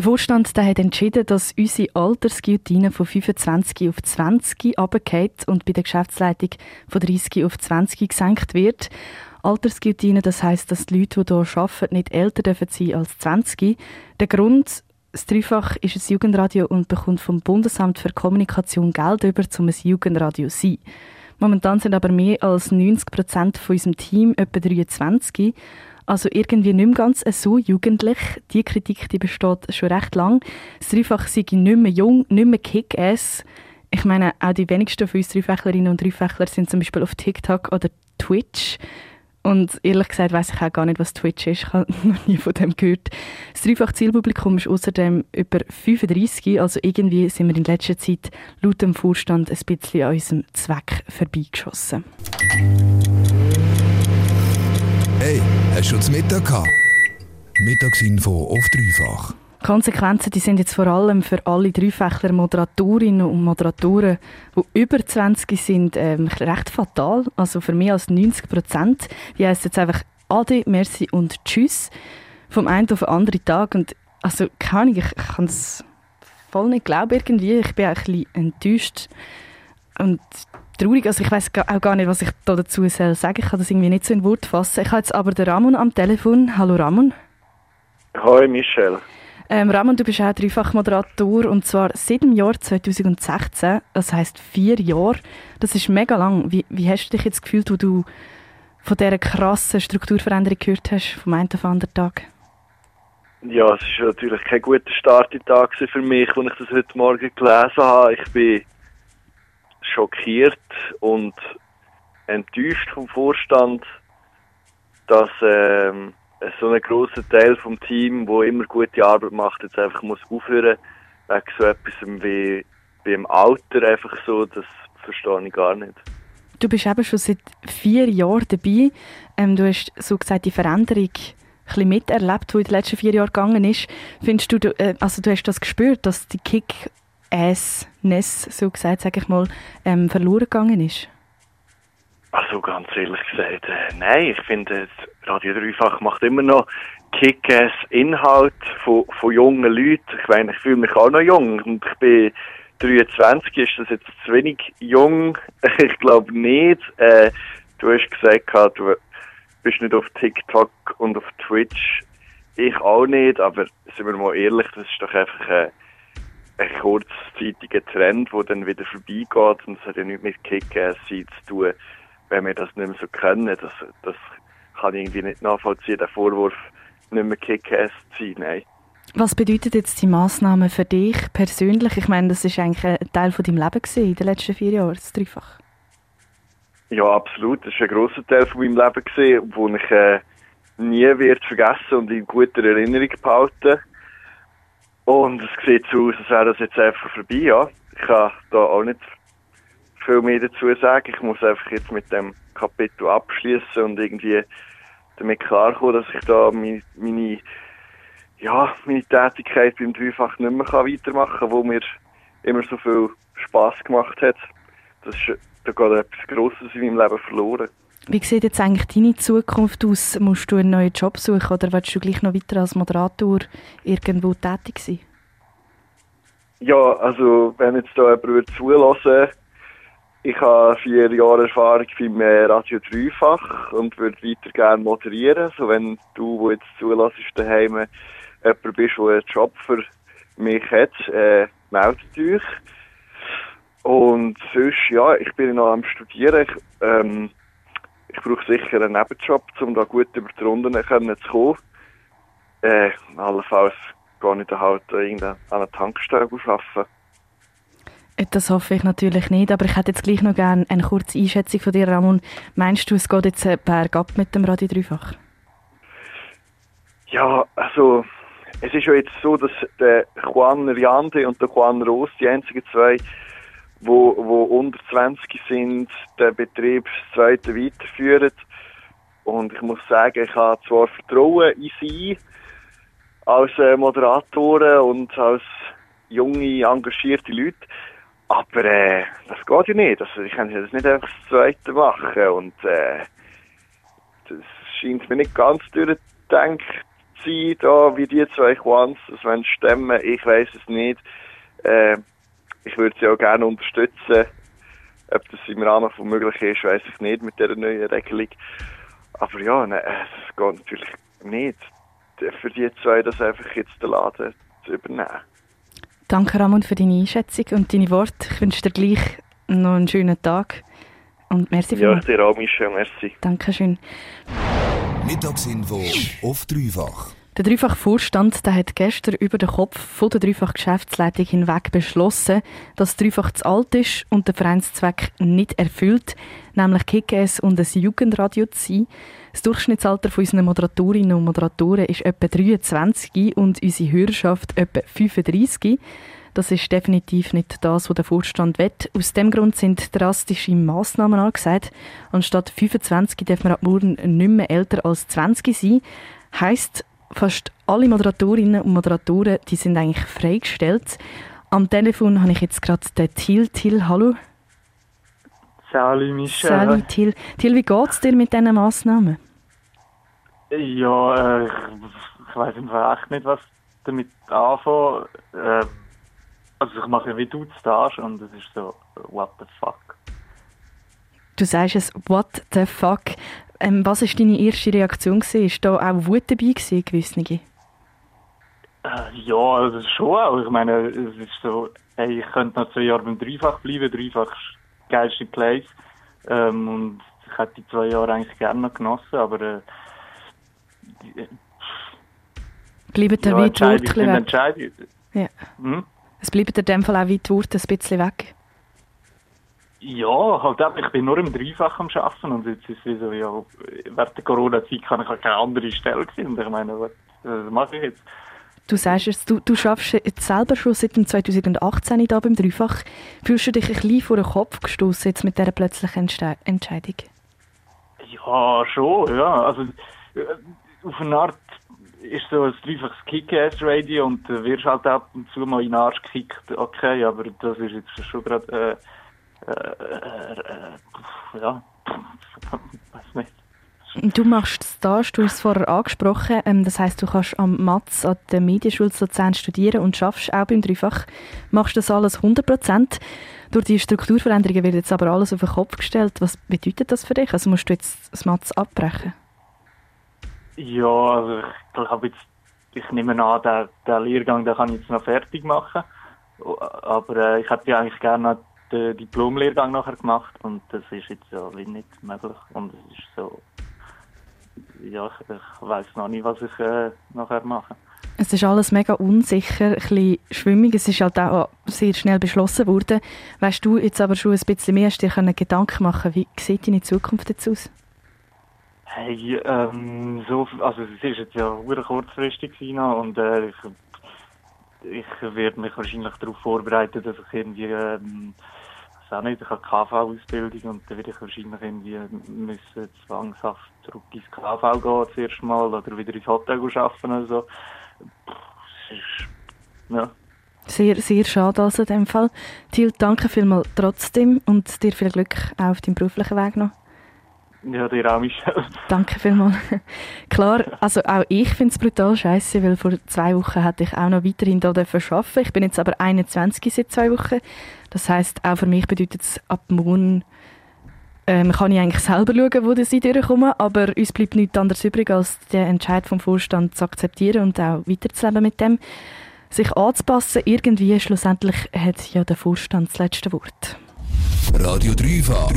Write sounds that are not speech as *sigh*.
Der Vorstand der hat entschieden, dass unsere Altersguillotine von 25 auf 20 runtergeht und bei der Geschäftsleitung von 30 auf 20 gesenkt wird. Altersguillotine, das heißt, dass die Leute, die hier arbeiten, nicht älter dürfen sein als 20. Der Grund, das Dreifach ist ein Jugendradio und bekommt vom Bundesamt für Kommunikation Geld über, um ein Jugendradio zu sein. Momentan sind aber mehr als 90 Prozent von unserem Team etwa 23. Also irgendwie nicht mehr ganz so jugendlich. Die Kritik die besteht schon recht lang. Das Dreifach sei nicht mehr jung, nicht mehr Kick-Ass. Ich meine, auch die wenigsten von uns Dreifächlerinnen und Dreifächler sind zum Beispiel auf TikTok oder Twitch. Und ehrlich gesagt weiß ich auch gar nicht, was Twitch ist. Ich habe *laughs* noch nie von dem gehört. Das dreifach Zielpublikum ist außerdem über 35, also irgendwie sind wir in letzter Zeit laut dem Vorstand ein bisschen an unserem Zweck vorbeigeschossen. Hey, hast du das Mittag gehabt? Mittagsinfo auf dreifach. Konsequenzen die sind jetzt vor allem für alle Dreifächler Moderatorinnen und Moderatoren, die über 20 sind, ähm, recht fatal. Also für mehr als 90 Prozent. Die heißt jetzt einfach Ade, Merci und Tschüss vom einen auf den anderen Tag. Und also keine Ahnung, ich kann es voll nicht glauben irgendwie. Ich bin auch ein bisschen enttäuscht und traurig. Also ich weiß auch gar nicht, was ich da dazu sagen soll. Ich kann das irgendwie nicht so in Wort fassen. Ich habe jetzt aber den Ramon am Telefon. Hallo Ramon. Hi Michelle. Ähm, Ramon, du bist auch Dreifachmoderator und zwar seit dem Jahr 2016, das heißt vier Jahre. Das ist mega lang. Wie, wie hast du dich jetzt gefühlt, wo du von dieser krassen Strukturveränderung gehört hast, vom einen auf den anderen Tag? Ja, es war natürlich kein guter Start Tag für mich, als ich das heute Morgen gelesen habe. Ich bin schockiert und enttäuscht vom Vorstand, dass ähm, so ein grosser Teil vom Team, wo immer gute Arbeit macht, jetzt einfach muss aufhören wegen so etwas wie beim Alter einfach so, das verstehe ich gar nicht. Du bist eben schon seit vier Jahren dabei. Ähm, du hast so gesagt die Veränderung ein miterlebt, die in den letzten vier Jahren gegangen ist. Findest du, äh, also du hast das gespürt, dass die Kick-Ass-Ness, so gesagt, sage ich mal, ähm, verloren gegangen ist? Also ganz ehrlich gesagt, äh, nein, ich finde, Radio Dreifach macht immer noch Kick-Ass-Inhalt von, von jungen Leuten. Ich meine, ich fühle mich auch noch jung und ich bin 23, ist das jetzt zu wenig jung? *laughs* ich glaube nicht. Äh, du hast gesagt, du bist nicht auf TikTok und auf Twitch. Ich auch nicht, aber sind wir mal ehrlich, das ist doch einfach ein, ein kurzzeitiger Trend, der dann wieder vorbeigeht und es hat ja nichts mit Kick-Ass zu tun wenn wir das nicht mehr so können, das, das kann ich irgendwie nicht nachvollziehen, der Vorwurf, nicht mehr Kick-Ass zu sein, nein. Was bedeutet jetzt die Massnahme für dich persönlich? Ich meine, das ist eigentlich ein Teil von deinem Leben gewesen, in den letzten vier Jahren, das Dreifach. Ja, absolut. Das war ein grosser Teil von meinem Leben, gewesen, wo ich äh, nie wird vergessen und in guter Erinnerung behalten. Und es sieht so aus, als wäre das jetzt einfach vorbei, ja. Ich kann da auch nicht viel mehr dazu sagen. Ich muss einfach jetzt mit dem Kapitel abschließen und irgendwie damit klarkommen, dass ich da meine, meine, ja, meine Tätigkeit beim Dreifach nicht mehr weitermachen kann, wo mir immer so viel Spass gemacht hat. Das ist, da geht etwas Grosses in meinem Leben verloren. Wie sieht jetzt eigentlich deine Zukunft aus? Musst du einen neuen Job suchen oder willst du gleich noch weiter als Moderator irgendwo tätig sein? Ja, also wenn jetzt da jemand zulassen ich habe vier Jahre Erfahrung beim äh, Radio Dreifach und würde weiter gerne moderieren. So wenn du, wo jetzt zulässt, daheim jemand bist, der einen Job für mich hat, äh, meldet euch. Und sonst, ja, ich bin noch am Studieren. Ich, ähm, ich brauche sicher einen Nebenjob, um da gut über die Runden zu kommen. Äh, allenfalls gehe ich dann halt an einer Tankstelle arbeiten. Das hoffe ich natürlich nicht, aber ich hätte jetzt gleich noch gerne eine kurze Einschätzung von dir, Ramon. Meinst du, es geht jetzt bergab mit dem Radio Dreifach? Ja, also es ist ja jetzt so, dass der Juan Riande und der Juan Roos, die einzigen zwei, wo, wo unter 20 sind, den Betrieb das zweite weiterführen. Und ich muss sagen, ich habe zwar Vertrauen in sie als äh, Moderatoren und als junge, engagierte Leute, aber äh, das geht ja nicht. Also ich kann das nicht einfach das Zweite machen. Und äh, das scheint mir nicht ganz durchdenkt sein, da, wie die zwei Quants das wollen stemmen, ich weiß es nicht. Äh, ich würde sie auch gerne unterstützen. Ob das im Rahmen von möglich ist, weiß ich nicht mit dieser neuen Regelung. Aber ja, ne, es geht natürlich nicht, für die zwei das einfach jetzt den Laden zu übernehmen. Danke, Ramon, für deine Einschätzung und deine Worte. Ich wünsche dir gleich noch einen schönen Tag. Und merci Ja, ich dir auch, Michel, merci. Dankeschön. Mittagsinfo auf dreifach. Der dreifach Vorstand hat gestern über den Kopf von der dreifach Geschäftsleitung hinweg beschlossen, dass dreifach zu alt ist und der Vereinszweck nicht erfüllt, nämlich Kickers und ein Jugendradio zu sein. Das Durchschnittsalter von unseren Moderatorinnen und Moderatoren ist etwa 23 und unsere Hörerschaft etwa 35. Das ist definitiv nicht das, was der Vorstand will. Aus dem Grund sind drastische Massnahmen angesagt. Anstatt 25 darf man ab morgen nicht mehr älter als 20 sein. Heißt, fast alle Moderatorinnen und Moderatoren, die sind eigentlich freigestellt. Am Telefon habe ich jetzt gerade den Till. Till, hallo. Salut Michel. Salut Till. Till, wie geht es dir mit diesen Massnahmen? Ja, äh, ich, weiß einfach echt nicht, was damit anfangen. Äh, also ich mache wie du das und es ist so, what the fuck. Du sagst es, what the fuck. Ähm, was war deine erste Reaktion? Gewesen? Ist da auch Wut dabei gewesen, gewisse? Äh, ja, also schon auch. Ich meine, es ist so, hey, ich könnte noch zwei Jahre beim Dreifach bleiben. Dreifach ist der geilste Place. Ähm, und ich hätte die zwei Jahre eigentlich gerne noch genossen, aber äh, die, Bleibt der ja, weit bisschen weg? Ja. Hm? Es bleibt in dem Fall auch weit Wort ein bisschen weg. Ja, halt eben, ich bin nur im Dreifach am Arbeiten und jetzt ist es wie so, ja, während der Corona-Zeit kann ich halt keine andere Stelle sehen und ich meine, was, was mache ich jetzt? Du sagst es, du, du schaffst jetzt selber schon seit dem 2018 da beim Dreifach. Fühlst du dich ein bisschen vor den Kopf gestoßen jetzt mit dieser plötzlichen Entste Entscheidung? Ja, schon, ja, also äh, auf eine Art ist so ein dreifaches Kick-Ass-Radio und du wirst halt ab und zu mal in den Arsch gekickt, okay, aber das ist jetzt schon gerade, äh, äh, äh, ja, *laughs* weiß nicht. Du machst Stage, du hast es vorher angesprochen. Ähm, das heisst, du kannst am Matz an der Medienschule Luzern studieren und schaffst auch beim Dreifach. Machst das alles 100 Prozent. Durch die Strukturveränderungen wird jetzt aber alles auf den Kopf gestellt. Was bedeutet das für dich? Also musst du jetzt das Matz abbrechen? Ja, also ich glaube jetzt, ich nehme an, den, den Lehrgang den kann ich jetzt noch fertig machen. Aber äh, ich hätte ja eigentlich gerne den Diplomlehrgang nachher gemacht und das ist jetzt ja wie nicht möglich. Und es ist so, ja, ich, ich weiß noch nicht, was ich äh, nachher mache. Es ist alles mega unsicher, ein bisschen schwimmig. Es ist halt auch sehr schnell beschlossen worden. Weißt du jetzt aber schon ein bisschen mehr, hast du dir Gedanken machen wie sieht deine Zukunft jetzt aus? Hey, ähm, so, also es ist jetzt ja sehr kurzfristig noch und äh, ich, ich werde mich wahrscheinlich darauf vorbereiten, dass ich irgendwie, ähm, ich auch nicht, ich habe KV-Ausbildung und dann werde ich wahrscheinlich irgendwie müssen zwangshaft zurück ins KV gehen zuerst mal oder wieder ins Hotel arbeiten oder so. Es ja. Sehr, sehr schade also in dem Fall. Thiel, danke vielmals trotzdem und dir viel Glück auch auf deinem beruflichen Weg noch. Ja, dir auch, Michel. Danke vielmals. Klar, also auch ich finde es brutal scheiße, weil vor zwei Wochen hätte ich auch noch weiterhin hier arbeiten Ich bin jetzt aber 21 seit zwei Wochen. Das heißt auch für mich bedeutet es ab morgen ähm, kann ich eigentlich selber schauen, wo sie durchkommen, aber uns bleibt nichts anderes übrig, als den Entscheid vom Vorstand zu akzeptieren und auch weiterzuleben mit dem. Sich anzupassen, irgendwie schlussendlich hat ja der Vorstand das letzte Wort. Radio Dreifach.